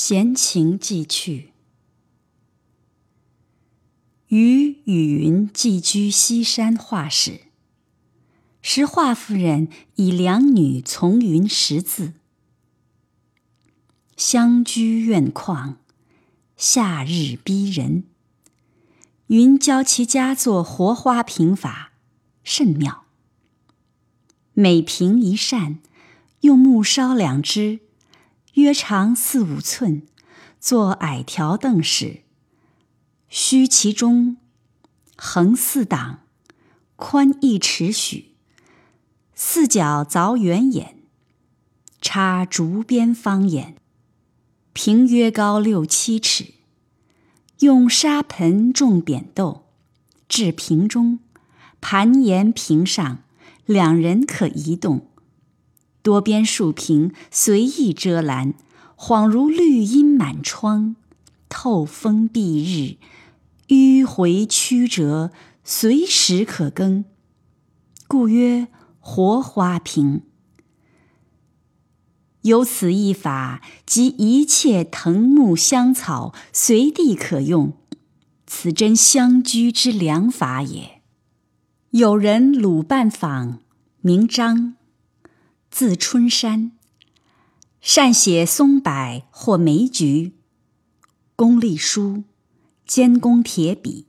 闲情寄去。余与云寄居西山画室，时华夫人以两女从云识字。相居院旷，夏日逼人。云教其家作活花瓶法，甚妙。每瓶一扇，用木烧两支。约长四五寸，作矮条凳使。须其中，横四档，宽一尺许。四角凿圆眼，插竹编方眼。平约高六七尺。用沙盆种扁豆，置瓶中，盘沿瓶上，两人可移动。多边树屏随意遮拦，恍如绿荫满窗，透风蔽日，迂回曲折，随时可更，故曰活花瓶。有此一法，即一切藤木香草随地可用，此真相居之良法也。有人鲁半访，名张。字春山，善写松柏或梅菊，功力书，兼工铁笔。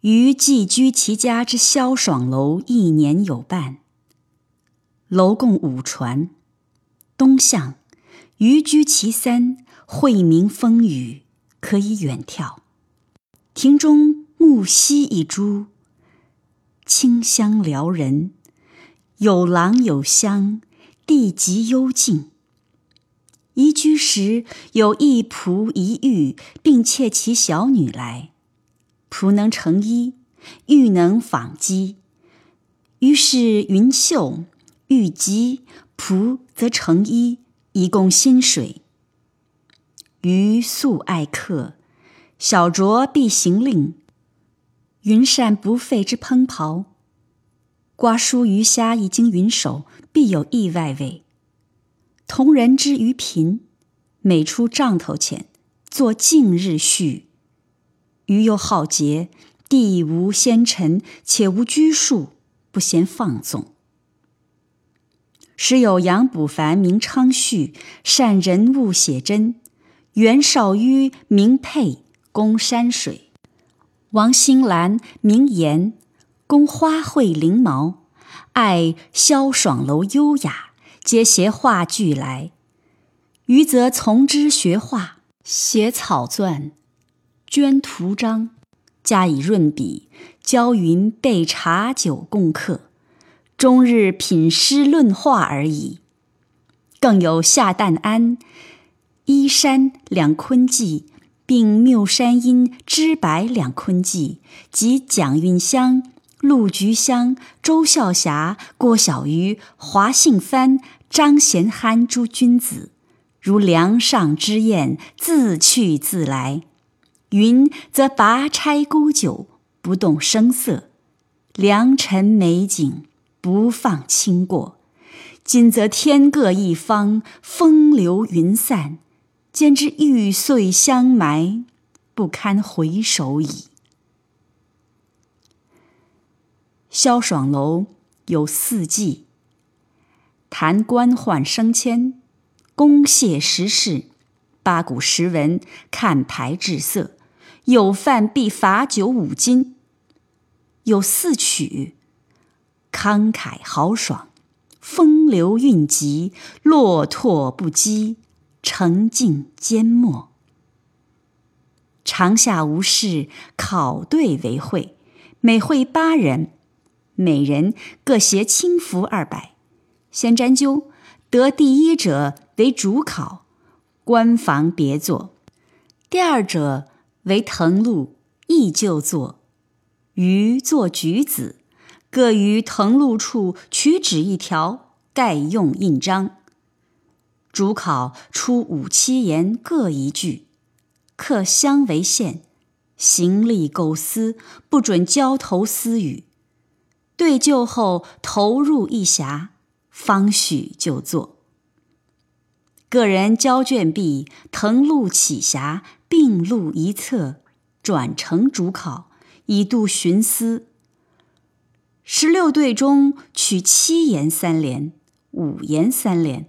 余寄居其家之萧爽楼一年有半。楼共五船，东向，余居其三，晦明风雨，可以远眺。庭中木樨一株，清香撩人。有廊有香，地极幽静。移居时有一仆一玉，并妾其小女来。仆能成衣，玉能纺机。于是云绣，玉机，仆则成衣，以供薪水。余素爱客，小酌必行令。云善不费之烹刨。瓜蔬鱼虾一经云手，必有意外味。同人之于贫，每出帐头前，作敬日序。余又好节，地无纤尘，且无拘束，不嫌放纵。时有杨卜凡名昌旭，善人物写真；袁绍於名佩，工山水；王兴兰名言。供花卉翎毛，爱萧爽楼优雅，皆携画具来。余则从之学画，写草篆，捐图章，加以润笔，教云备茶酒共客，终日品诗论画而已。更有夏旦安、依山两昆记，并缪山阴知白两昆记，及蒋运香。陆菊香、周孝霞、郭小鱼、华信帆、张贤憨诸君子，如梁上之燕，自去自来。云则拔钗沽酒，不动声色；良辰美景，不放轻过。今则天各一方，风流云散，兼之玉碎香埋，不堪回首矣。萧爽楼有四季：谈官宦升迁、公谢时事、八股时文、看牌制色。有饭必罚酒五斤。有四曲：慷慨豪爽、风流韵急、落拓不羁、澄净缄默。长夏无事，考对为会，每会八人。每人各携轻服二百，先占阄，得第一者为主考，官房别坐；第二者为誊录，亦就坐。余作举子，各于誊录处取纸一条，盖用印章。主考出五七言各一句，刻相为限，行立构思，不准交头私语。对就后投入一匣，方许就坐。个人交卷毕，誊录启匣，并录一册，转成主考，以度寻思。十六对中取七言三联，五言三联。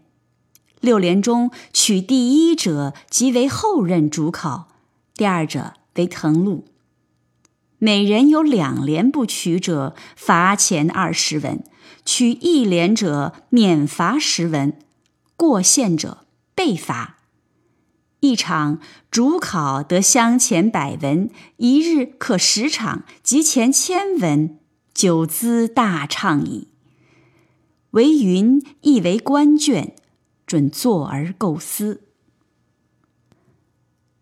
六联中取第一者，即为后任主考；第二者为誊录。每人有两联不取者，罚钱二十文；取一联者，免罚十文；过限者被罚。一场主考得乡钱百文，一日可十场，即钱千文，久资大畅矣。为云亦为官卷。准坐而构思。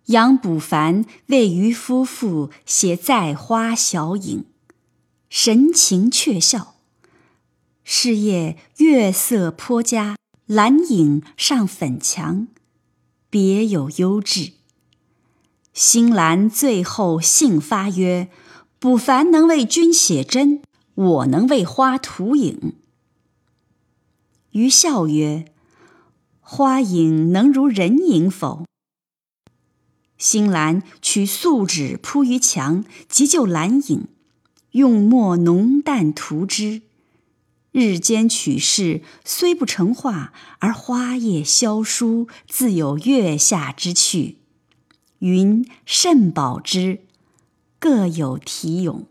杨补凡为渔夫妇写在花小影，神情却笑。是夜月色颇佳，蓝影上粉墙，别有幽致。新兰最后信发曰：“补凡能为君写真，我能为花涂影。”余笑曰。花影能如人影否？新兰取素纸铺于墙，急救兰影，用墨浓淡涂之。日间取事，虽不成画，而花叶萧疏，自有月下之趣。云甚宝之，各有题咏。